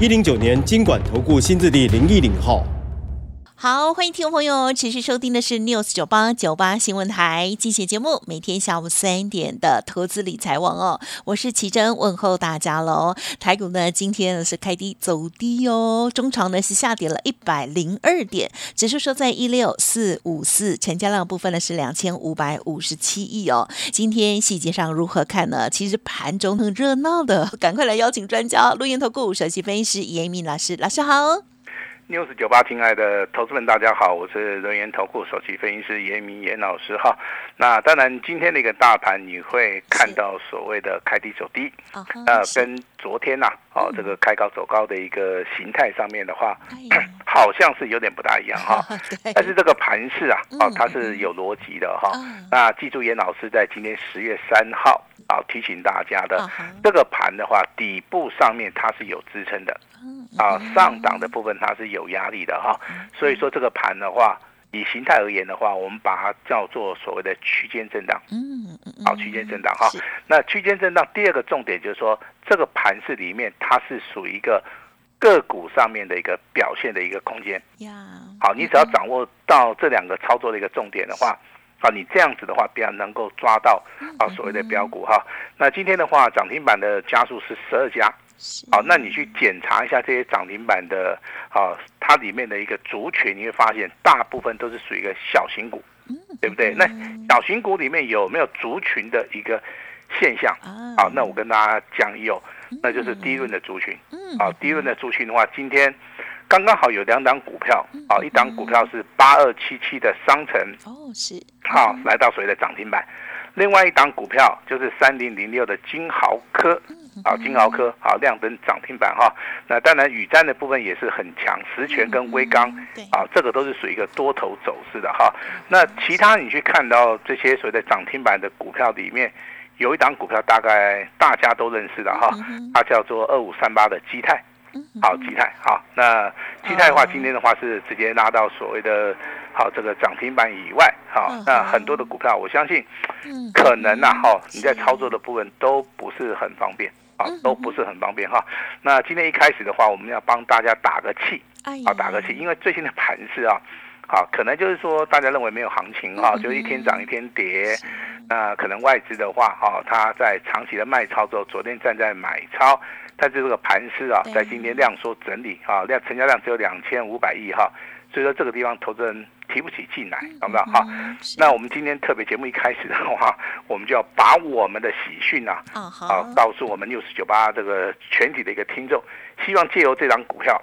一零九年经管投顾新字第零一零号。好，欢迎听众朋友持续收听的是 News 九八九八新闻台进行节目，每天下午三点的投资理财网哦，我是奇珍问候大家喽。台股呢今天呢是开低走低哦，中长呢是下跌了一百零二点，指数收在一六四五四，成交量部分呢是两千五百五十七亿哦。今天细节上如何看呢？其实盘中很热闹的，赶快来邀请专家，录音投顾首席分析师严敏老师，老师好。News 九八，亲爱的投资们，大家好，我是人源投顾首席分析师严明严老师哈。那当然，今天的一个大盘你会看到所谓的开低走低，呃，跟昨天呐，哦，这个开高走高的一个形态上面的话，好像是有点不大一样哈。但是这个盘势啊，哦，它是有逻辑的哈。那记住，严老师在今天十月三号啊提醒大家的，这个盘的话，底部上面它是有支撑的。啊，上档的部分它是有压力的哈，所以说这个盘的话，以形态而言的话，我们把它叫做所谓的区间震荡。嗯嗯好，区间震荡哈。那区间震荡第二个重点就是说，这个盘市里面它是属于一个个股上面的一个表现的一个空间。呀。好，你只要掌握到这两个操作的一个重点的话，啊，你这样子的话，比较能够抓到啊所谓的标股哈。那今天的话，涨停板的家数是十二家。好，那你去检查一下这些涨停板的，啊，它里面的一个族群，你会发现大部分都是属于一个小型股，对不对？那小型股里面有没有族群的一个现象？啊，那我跟大家讲有，那就是低润的族群。啊，低润的族群的话，今天刚刚好有两档股票，啊，一档股票是八二七七的商城，哦，是，好，来到所谓的涨停板。另外一档股票就是三零零六的金豪科，啊，金豪科啊，亮灯涨停板哈。那当然，宇瞻的部分也是很强，实权跟威钢，啊，这个都是属于一个多头走势的哈。那其他你去看到这些所谓的涨停板的股票里面，有一档股票大概大家都认识的哈，它叫做二五三八的基泰，好，基泰好。那基泰的话，今天的话是直接拉到所谓的。好，这个涨停板以外，好，那很多的股票，我相信，可能呐，哈，你在操作的部分都不是很方便，啊，都不是很方便哈。那今天一开始的话，我们要帮大家打个气，啊，打个气，因为最近的盘势啊，好，可能就是说大家认为没有行情哈，就一天涨一天跌，那可能外资的话，哈，它在长期的卖超之后，昨天站在买超，但是这个盘势啊，在今天量缩整理，啊，量成交量只有两千五百亿哈，所以说这个地方投资人。提不起劲来，懂不懂？好，那我们今天特别节目一开始的话，我们就要把我们的喜讯啊，啊，告诉我们六十九八这个全体的一个听众，希望借由这张股票，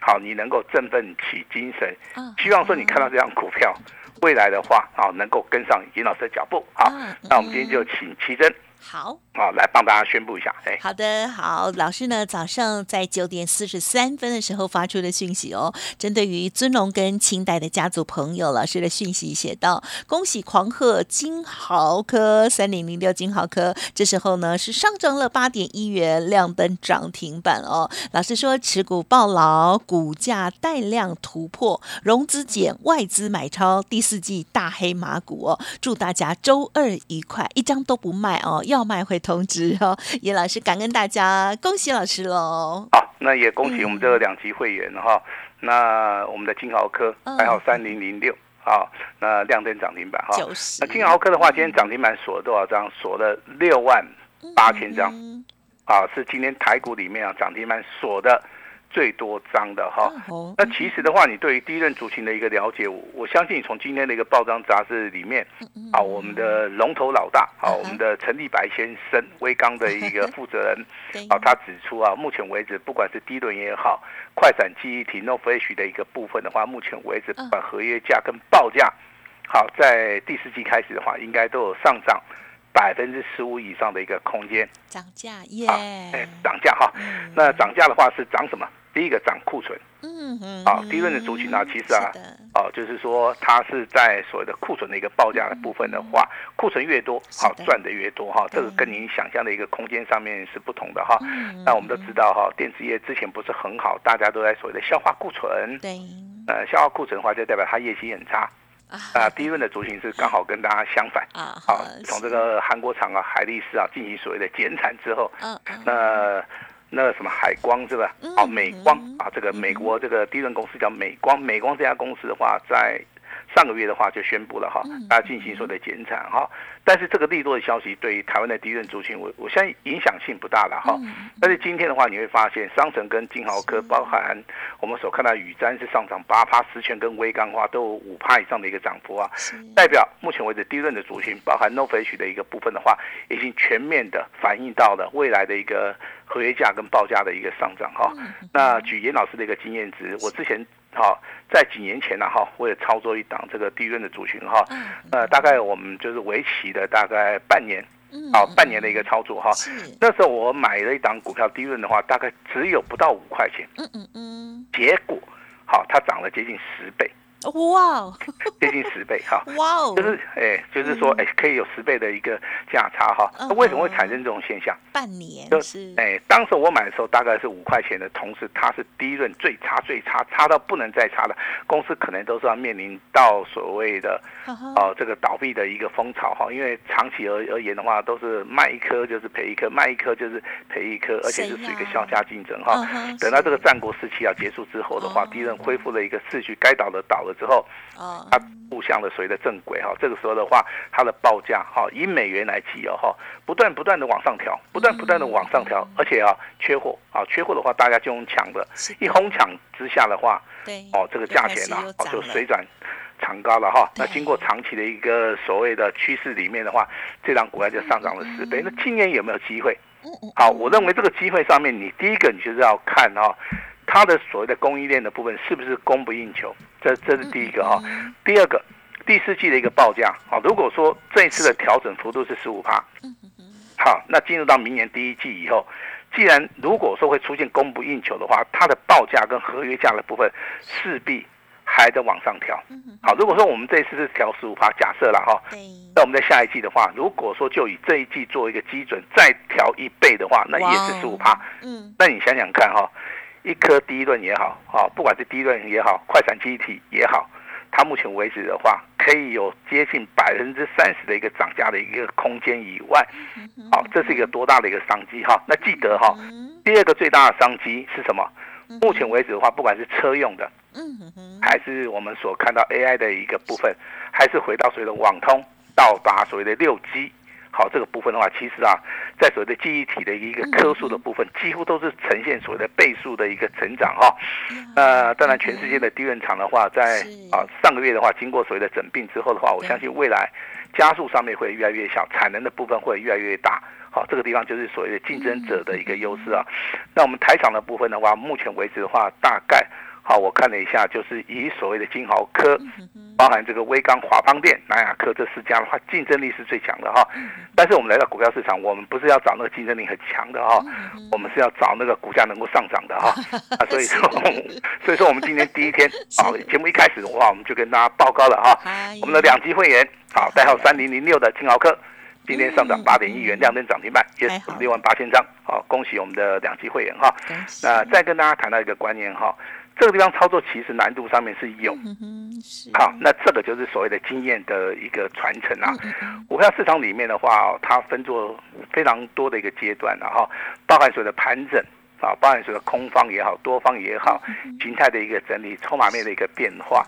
好，你能够振奋起精神，希望说你看到这张股票，未来的话啊，能够跟上尹老师的脚步。好，那我们今天就请奇珍。好，好，来帮大家宣布一下。哎，好的，好，老师呢，早上在九点四十三分的时候发出的讯息哦，针对于尊龙跟清代的家族朋友，老师的讯息写道：恭喜狂贺金豪科三零零六金豪科，这时候呢是上涨了八点一元，亮灯涨停板哦。老师说持股暴牢，股价带量突破，融资减，外资买超，第四季大黑马股哦。祝大家周二愉快，一张都不卖哦。要卖会通知哦，叶老师感恩大家，恭喜老师喽！好，那也恭喜我们这两级会员哈。那我们的金豪科还好三零零六，好，那亮灯涨停板哈。那金豪科的话，今天涨停板锁了多少张？锁了六万八千张，啊，是今天台股里面啊涨停板锁的。最多张的哈，那其实的话，你对于第一任族群的一个了解，我我相信你从今天的一个报章杂志里面，啊，我们的龙头老大，啊，我们的陈立白先生，威刚的一个负责人，啊，他指出啊，目前为止，不管是第一轮也好，快闪记忆体 No Flash 的一个部分的话，目前为止，不管合约价跟报价，好，在第四季开始的话，应该都有上涨百分之十五以上的一个空间。涨价耶！哎，涨价哈。那涨价的话是涨什么？第一个涨库存。嗯嗯。啊，低润的族群啊，其实啊，哦，就是说它是在所谓的库存的一个报价的部分的话，库存越多，好赚的越多哈。这个跟您想象的一个空间上面是不同的哈。那我们都知道哈，电子业之前不是很好，大家都在所谓的消化库存。对。呃，消化库存的话，就代表它业绩很差。啊，低润的族群是刚好跟大家相反啊。好，从这个韩国厂啊，海力士啊进行所谓的减产之后，嗯，那那个什么海光是吧？哦，美光啊，这个美国这个低润公司叫美光，美光这家公司的话在。上个月的话就宣布了哈，大家进行所谓的减产哈，但是这个利多的消息对于台湾的低润族群，我我相信影响性不大了哈。但是今天的话，你会发现商城跟金豪科，包含我们所看到宇瞻是上涨八趴，实权跟微钢化都有五趴以上的一个涨幅啊，代表目前为止低润的族群，包含 No Fish 的一个部分的话，已经全面的反映到了未来的一个合约价跟报价的一个上涨哈。那举严老师的一个经验值，我之前。好，在几年前呢，哈，我也操作一档这个低润的族群，哈，呃，大概我们就是为期的大概半年，好，半年的一个操作，哈，那时候我买了一档股票低润的话，大概只有不到五块钱，嗯嗯嗯，结果，好，它涨了接近十倍。哇，接近十倍哈！哇哦，就是哎，就是说哎，可以有十倍的一个价差哈。那为什么会产生这种现象？半年就是哎，当时我买的时候大概是五块钱的同时，它是低润最差最差，差到不能再差的公司，可能都是要面临到所谓的哦这个倒闭的一个风潮哈。因为长期而而言的话，都是卖一颗就是赔一颗，卖一颗就是赔一颗，而且是属于一个销价竞争哈。等到这个战国时期要结束之后的话，低润恢复了一个秩序，该倒的倒了。之后，啊，它互相的随着正轨哈，这个时候的话，它的报价哈，以美元来计哦哈，不断不断的往上调，不断不断的往上调，而且啊，缺货啊，缺货的话，大家就用抢的，一哄抢之下的话，对，哦，这个价钱呢，哦，就水涨长高了哈。那经过长期的一个所谓的趋势里面的话，这张股票就上涨了十倍。那今年有没有机会？好，我认为这个机会上面，你第一个你就是要看哈。它的所谓的供应链的部分是不是供不应求？这这是第一个哈。第二个，第四季的一个报价啊，如果说这一次的调整幅度是十五帕，好，那进入到明年第一季以后，既然如果说会出现供不应求的话，它的报价跟合约价的部分势必还在往上调。好，如果说我们这一次是调十五趴，假设了哈，那我们在下一季的话，如果说就以这一季做一个基准，再调一倍的话，那也是十五趴。嗯，那你想想看哈。一颗第一轮也好，啊，不管是第一轮也好，快闪机体也好，它目前为止的话，可以有接近百分之三十的一个涨价的一个空间以外，好，这是一个多大的一个商机哈？那记得哈，第二个最大的商机是什么？目前为止的话，不管是车用的，还是我们所看到 AI 的一个部分，还是回到所谓的网通，到达所谓的六 G。好，这个部分的话，其实啊，在所谓的记忆体的一个颗数的部分，几乎都是呈现所谓的倍数的一个成长哈。那当然，全世界的低润厂的话，在啊上个月的话，经过所谓的整并之后的话，我相信未来加速上面会越来越小，产能的部分会越来越大。好，这个地方就是所谓的竞争者的一个优势啊。那我们台厂的部分的话，目前为止的话，大概。好，我看了一下，就是以所谓的金豪科，包含这个威刚、华邦电、南亚科这四家的话，竞争力是最强的哈。但是我们来到股票市场，我们不是要找那个竞争力很强的哈，我们是要找那个股价能够上涨的哈。啊，所以说，所以说我们今天第一天啊，节目一开始的话，我们就跟大家报告了哈。我们的两级会员，好，代号三零零六的金豪科，今天上涨八点一元，亮灯涨停板，也六万八千张，好，恭喜我们的两级会员哈。那再跟大家谈到一个观念哈。这个地方操作其实难度上面是有，好，那这个就是所谓的经验的一个传承啊。股票市场里面的话，它分作非常多的一个阶段，然后包含所谓的盘整。啊，包含说的空方也好，多方也好，形态的一个整理，筹码面的一个变化，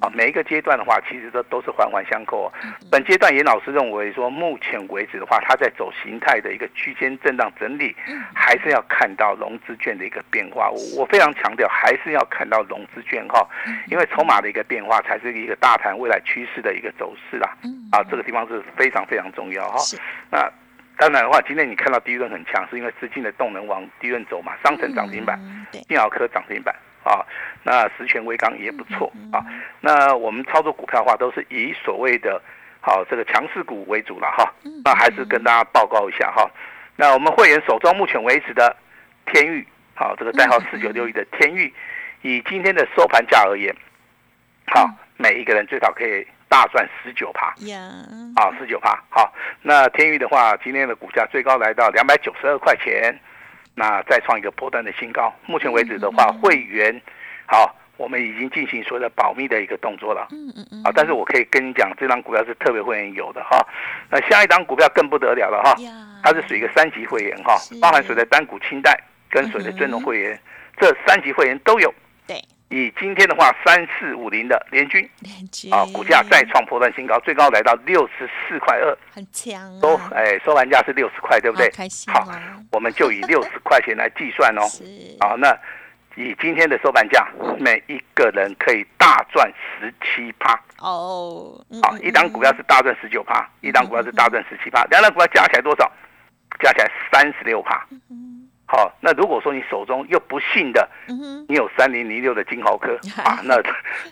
啊，每一个阶段的话，其实都都是环环相扣。本阶段严老师认为说，目前为止的话，它在走形态的一个区间震荡整理，还是要看到融资券的一个变化。我我非常强调，还是要看到融资券哈，因为筹码的一个变化，才是一个大盘未来趋势的一个走势啦。啊，这个地方是非常非常重要哈。那。当然的话，今天你看到低润很强，是因为资金的动能往低润走嘛。商城涨停板，电脑科涨停板啊，那十全微钢也不错啊。那我们操作股票的话，都是以所谓的好这个强势股为主了哈。那还是跟大家报告一下哈。那我们会员手中目前为止的天域，好这个代号四九六一的天域，以今天的收盘价而言，好每一个人最少可以大赚十九趴。呀，啊十九趴。好，那天域的话，今天的股价最高来到两百九十二块钱，那再创一个波段的新高。目前为止的话，会员好。我们已经进行所谓的保密的一个动作了，嗯嗯嗯，啊，但是我可以跟你讲，这张股票是特别会员有的哈，那下一张股票更不得了了哈，它是属于一个三级会员哈，包含所谓的单股清代跟所谓的尊荣会员，这三级会员都有。对，以今天的话，三四五零的联军，联军啊，股价再创破断新高，最高来到六十四块二，很强，收哎收盘价是六十块，对不对？开心，好，我们就以 六十块钱来计算哦，好，那。以今天的收盘价，每一个人可以大赚十七趴哦。好，一档股票是大赚十九趴，一档股票是大赚十七趴，两档股票加起来多少？加起来三十六趴。好，那如果说你手中又不幸的，你有三零零六的金豪科 啊，那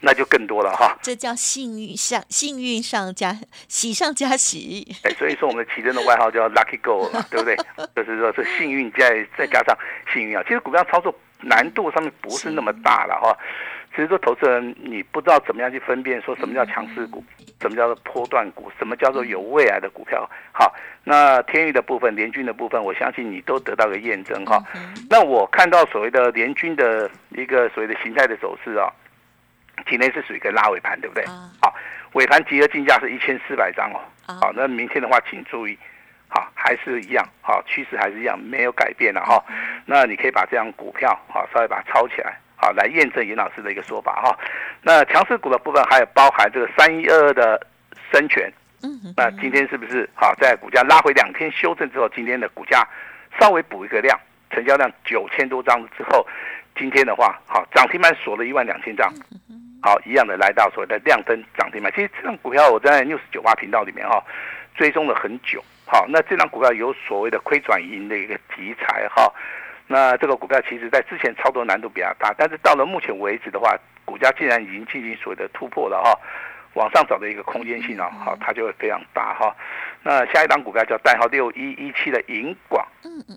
那就更多了哈。这叫幸运上幸运上加喜上加喜。哎，所以说我们的奇珍的外号叫 Lucky Go 嘛，对不对？就是说是幸运再再加上幸运啊。其实股票操作。难度上面不是那么大了哈，其实说投资人你不知道怎么样去分辨说什么叫强势股，什么叫做波段股，什么叫做有未来的股票。好，那天域的部分、联军的部分，我相信你都得到个验证哈。那我看到所谓的联军的一个所谓的形态的走势啊，今天是属于一个拉尾盘，对不对？好，尾盘集合竞价是一千四百张哦。好，那明天的话，请注意。好，还是一样，好，趋势还是一样，没有改变了哈。那你可以把这张股票，好，稍微把它抄起来，好，来验证严老师的一个说法哈。那强势股的部分还有包含这个三一二二的深全，嗯，那今天是不是好，在股价拉回两天修正之后，今天的股价稍微补一个量，成交量九千多张之后，今天的话，好，涨停板锁了一万两千张，好，一样的来到所谓的亮灯涨停板。其实这张股票我在 news 九八频道里面哈，追踪了很久。好，那这张股票有所谓的亏转盈的一个题材哈，那这个股票其实在之前操作难度比较大，但是到了目前为止的话，股价竟然已经进行所谓的突破了哈，往上走的一个空间性啊，好，它就会非常大哈。那下一档股票叫代号六一一七的银广，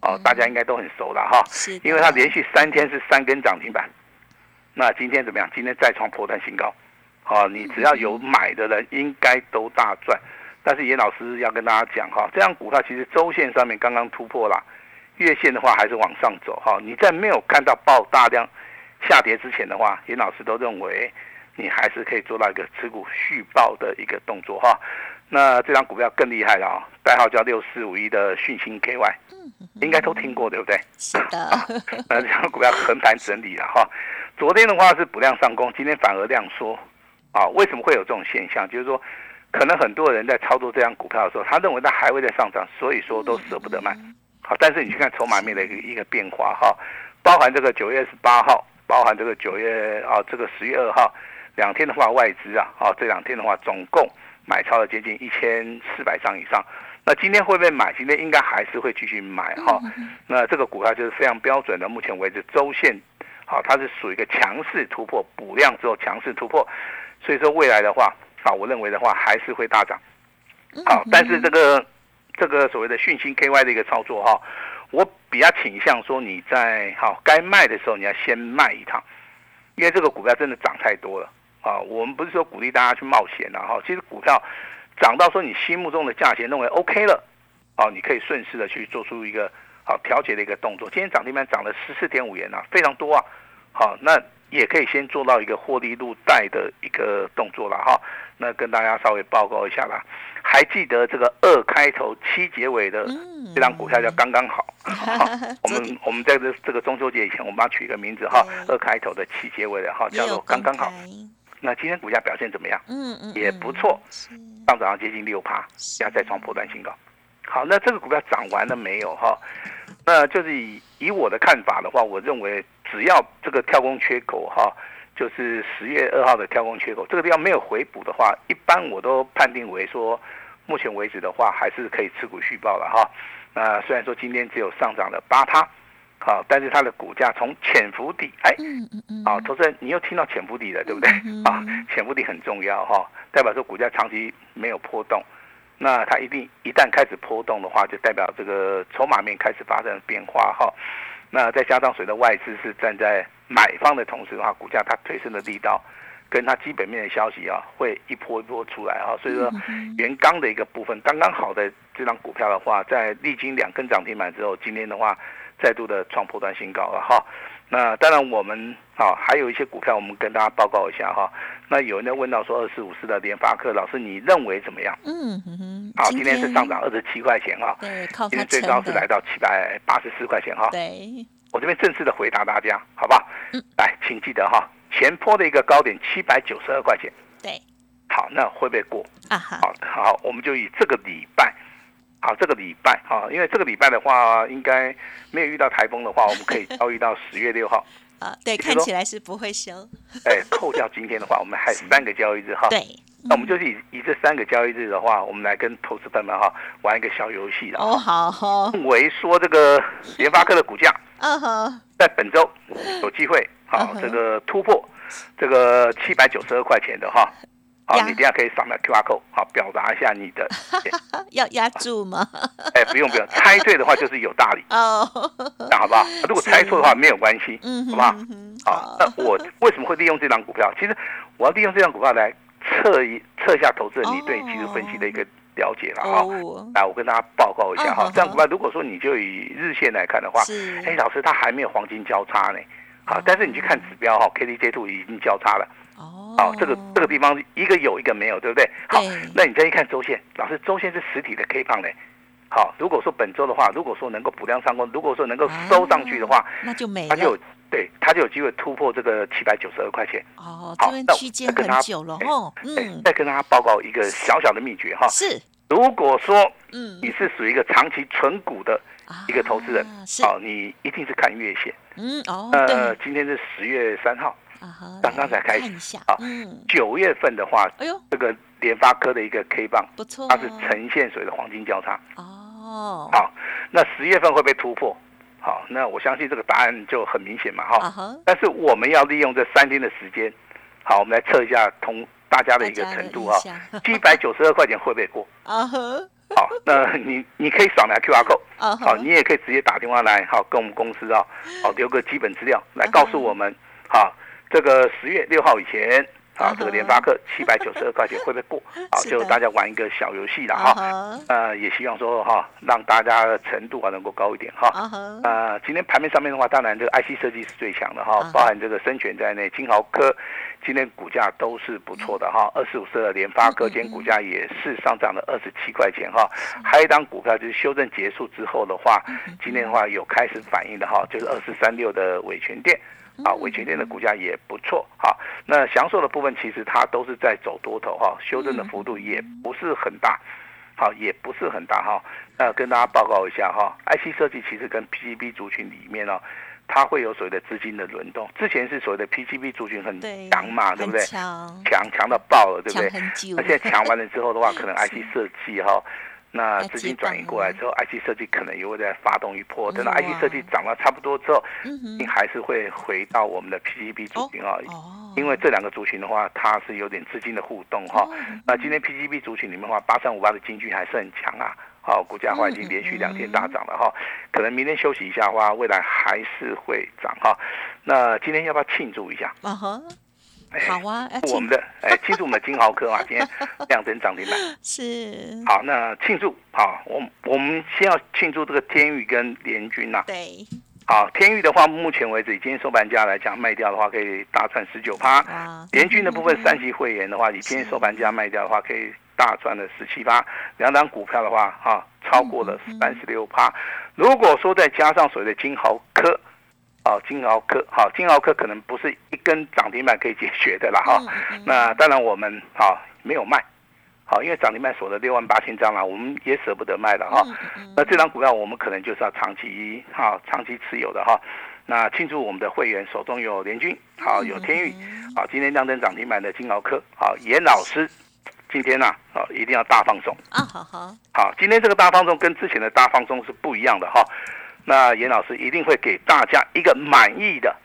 哦，大家应该都很熟了哈，是，因为它连续三天是三根涨停板，那今天怎么样？今天再创破断新高，好，你只要有买的人，应该都大赚。但是严老师要跟大家讲哈，这样股票其实周线上面刚刚突破了，月线的话还是往上走哈。你在没有看到爆大量下跌之前的话，严老师都认为你还是可以做到一个持股续报的一个动作哈。那这张股票更厉害了啊，代号叫六四五一的讯星 KY，应该都听过对不对？是的。那这张股票横盘整理了哈，昨天的话是补量上攻，今天反而量缩啊？为什么会有这种现象？就是说。可能很多人在操作这张股票的时候，他认为它还会在上涨，所以说都舍不得卖。好，但是你去看筹码面的一个一个变化哈，包含这个九月十八号，包含这个九月啊，这个十月二号两天的话，外资啊，啊这两天的话，总共买超了接近一千四百张以上。那今天会不会买？今天应该还是会继续买哈。那这个股票就是非常标准的，目前为止周线好，它是属于一个强势突破补量之后强势突破，所以说未来的话。啊，我认为的话还是会大涨，好，但是这个这个所谓的讯星 KY 的一个操作哈，我比较倾向说你在好该卖的时候你要先卖一趟，因为这个股票真的涨太多了啊。我们不是说鼓励大家去冒险了哈，其实股票涨到说你心目中的价钱认为 OK 了，哦，你可以顺势的去做出一个好调节的一个动作。今天涨停板涨了十四点五元啊，非常多啊。好，那也可以先做到一个获利入袋的一个动作了哈。那跟大家稍微报告一下啦，还记得这个二开头七结尾的这张股票叫刚刚好。我们我们在这这个中秋节以前，我们要取一个名字哈，二开头的七结尾的哈，叫做刚刚好。那今天股价表现怎么样？嗯嗯，也不错，上涨接近六趴，要再创破断新高。好，那这个股票涨完了没有哈？那就是以以我的看法的话，我认为只要这个跳空缺口哈。就是十月二号的跳空缺口，这个地方没有回补的话，一般我都判定为说，目前为止的话还是可以持股续报了哈。那虽然说今天只有上涨了八趴，好，但是它的股价从潜伏底，哎，好，投资人你又听到潜伏底了，对不对？啊，潜伏底很重要哈，代表说股价长期没有波动，那它一定一旦开始波动的话，就代表这个筹码面开始发生变化哈。那再加上随着外资是站在买方的同时的话，股价它推升的力道。跟它基本面的消息啊，会一波一波出来啊，所以说原钢的一个部分刚刚好的这张股票的话，在历经两根涨停板之后，今天的话再度的创破断新高了哈。那当然我们啊还有一些股票，我们跟大家报告一下哈。那有人在问到说二四五四的联发科，老师你认为怎么样？嗯嗯。好，今天是上涨二十七块钱哈。对，靠今天最高是来到七百八十四块钱哈。对。我这边正式的回答大家，好不好？嗯。来，请记得哈。前坡的一个高点七百九十二块钱，对，好，那会不会过啊？好，好，我们就以这个礼拜，好，这个礼拜，哈，因为这个礼拜的话，应该没有遇到台风的话，我们可以 交易到十月六号。啊，对，看起来是不会休。哎，扣掉今天的话，我们还有三个交易日哈。对，那我们就是以以这三个交易日的话，我们来跟投资朋友们哈玩一个小游戏哦，好，认为说这个联发科的股价，嗯哼，在本周有机会。好，这个突破这个七百九十二块钱的哈，好，你等下可以扫描 Q R code，好，表达一下你的。要压住吗？哎，不用不用，猜对的话就是有大礼哦，那好不好？如果猜错的话没有关系，嗯，好不好？好，那我为什么会利用这张股票？其实我要利用这张股票来测一测一下投资人你对技术分析的一个了解了哈。来，我跟大家报告一下哈，这样股票如果说你就以日线来看的话，哎，老师它还没有黄金交叉呢。好，但是你去看指标哈，K D J two 已经交叉了。哦，好，这个这个地方一个有一个没有，对不对？好，那你再一看周线，老师周线是实体的 K 棒嘞。好，如果说本周的话，如果说能够补量上攻，如果说能够收上去的话，那就没，它就有对，它就有机会突破这个七百九十二块钱。哦，这边区间很久了哦。嗯，再跟大家报告一个小小的秘诀哈。是，如果说嗯你是属于一个长期存股的。一个投资人，好，你一定是看月线。嗯哦，呃，今天是十月三号，刚刚才开始。好，九月份的话，哎呦，这个联发科的一个 K 棒不错，它是呈现水的黄金交叉。哦，好，那十月份会不会突破？好，那我相信这个答案就很明显嘛，哈。但是我们要利用这三天的时间，好，我们来测一下同大家的一个程度啊，七百九十二块钱会不会过？啊呵。好，那你你可以扫描 Q R code，好，你也可以直接打电话来，好，跟我们公司啊，好留个基本资料来告诉我们，好，这个十月六号以前。啊，这个联发科七百九十二块钱会不会过？好，就大家玩一个小游戏了哈。呃，也希望说哈，让大家的程度啊能够高一点哈。呃，今天盘面上面的话，当然这个 IC 设计是最强的哈，包含这个深全在内，金豪科今天股价都是不错的哈。二十五四的联发科今天股价也是上涨了二十七块钱哈。还有一张股票就是修正结束之后的话，今天的话有开始反应的哈，就是二四三六的伟全电。啊，伟全电的股价也不错。哈，那享受的部分其实它都是在走多头哈，修正的幅度也不是很大，好，也不是很大哈。那跟大家报告一下哈，IC 设计其实跟 PCB 族群里面呢，它会有所谓的资金的轮动。之前是所谓的 PCB 族群很强嘛，对不对？强强强到爆了，对不对？那现在强完了之后的话，可能 IC 设计哈。那资金转移过来之后，IC 设计可能也会再发动一波。等到 IC 设计涨了差不多之后，你还是会回到我们的 PGB 族群啊。因为这两个族群的话，它是有点资金的互动哈。那今天 PGB 族群里面的话，八三五八的金具还是很强啊。好，股价的话已经连续两天大涨了哈。可能明天休息一下的话，未来还是会涨哈。那今天要不要庆祝一下？好啊，我们的哎，庆祝我们的金豪科啊，今天 亮灯涨停板。是。好，那庆祝好，我我们先要庆祝这个天宇跟联军呐。对。好，天宇的话，目前为止，今天收盘价来讲，卖掉的话可以大赚十九趴。联军的部分，三级会员的话，以今天收盘价卖掉的话，可以大赚了十七趴。两档股票的话，哈，超过了三十六趴。如果说再加上所谓的金豪科。好，金鳌科，好，金鳌科可能不是一根涨停板可以解决的啦，哈。那当然我们好没有卖，好，因为涨停板锁了六万八千张了，我们也舍不得卖了哈。那这张股票我们可能就是要长期哈，长期持有的哈。那庆祝我们的会员手中有联军，好，有天域，好，今天亮灯涨停板的金鳌科，好，严老师今天呢，好，一定要大放送啊，好好，好，今天这个大放送跟之前的大放送是不一样的哈。那严老师一定会给大家一个满意的。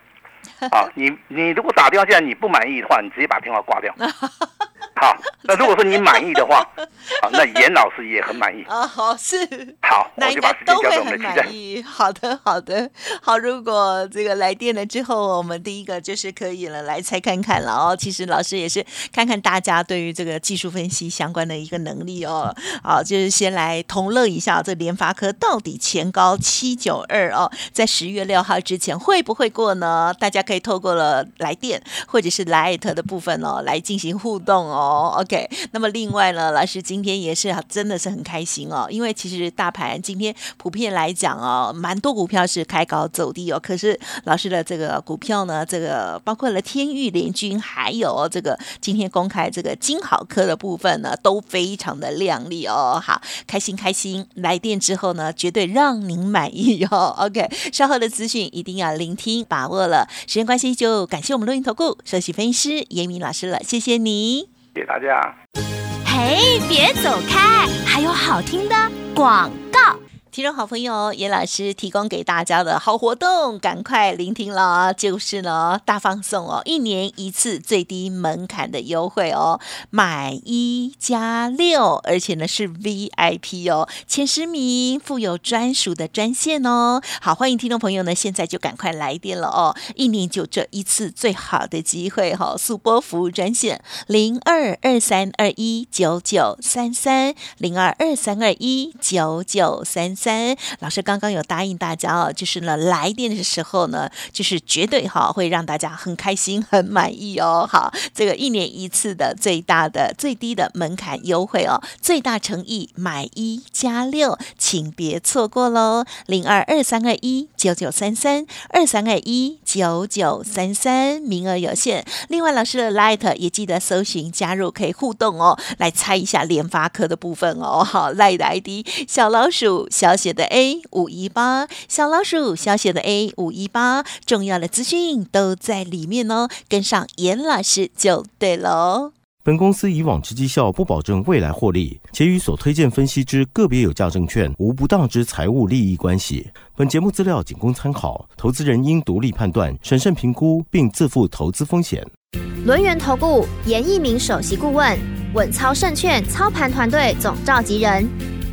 啊，你你如果打电话进来你不满意的话，你直接把电话挂掉。好，那如果说你满意的话，好，那严老师也很满意啊。好是好，那应该都会很满意。好的，好的，好。如果这个来电了之后，我们第一个就是可以了，来猜看看了哦。其实老师也是看看大家对于这个技术分析相关的一个能力哦。好，就是先来同乐一下，这联发科到底前高七九二哦，在十月六号之前会不会过呢？大家可以透过了来电或者是来艾特的部分哦，来进行互动哦。哦，OK，那么另外呢，老师今天也是真的是很开心哦，因为其实大盘今天普遍来讲哦，蛮多股票是开高走低哦，可是老师的这个股票呢，这个包括了天域联军，还有这个今天公开这个金好科的部分呢，都非常的亮丽哦，好，开心开心，来电之后呢，绝对让您满意哦，OK，稍后的资讯一定要聆听把握了，时间关系就感谢我们录音投顾首席分析师严明老师了，谢谢你。谢谢大家。嘿，别走开，还有好听的广告。听众好朋友，严老师提供给大家的好活动，赶快聆听了，就是呢大放送哦，一年一次最低门槛的优惠哦，买一加六，而且呢是 V I P 哦，前十名附有专属的专线哦。好，欢迎听众朋友呢，现在就赶快来电了哦，一年就这一次最好的机会哈，速播服务专线零二二三二一九九三三零二二三二一九九三。三老师刚刚有答应大家哦，就是呢来电的时候呢，就是绝对哈会让大家很开心、很满意哦。好，这个一年一次的最大的、最低的门槛优惠哦，最大诚意买一加六，请别错过喽！零二二三二一九九三三二三二一九九三三，名额有限。另外，老师的 Light 也记得搜寻加入，可以互动哦，来猜一下联发科的部分哦。好，Light 的 ID 小老鼠小。小写的 A 五一八，小老鼠小写的 A 五一八，重要的资讯都在里面哦，跟上严老师就对喽。本公司以往之绩效不保证未来获利，且与所推荐分析之个别有价证券无不当之财务利益关系。本节目资料仅供参考，投资人应独立判断、审慎评估，并自负投资风险。轮源投顾严一鸣首席顾问，稳操胜券操盘团队总召集人。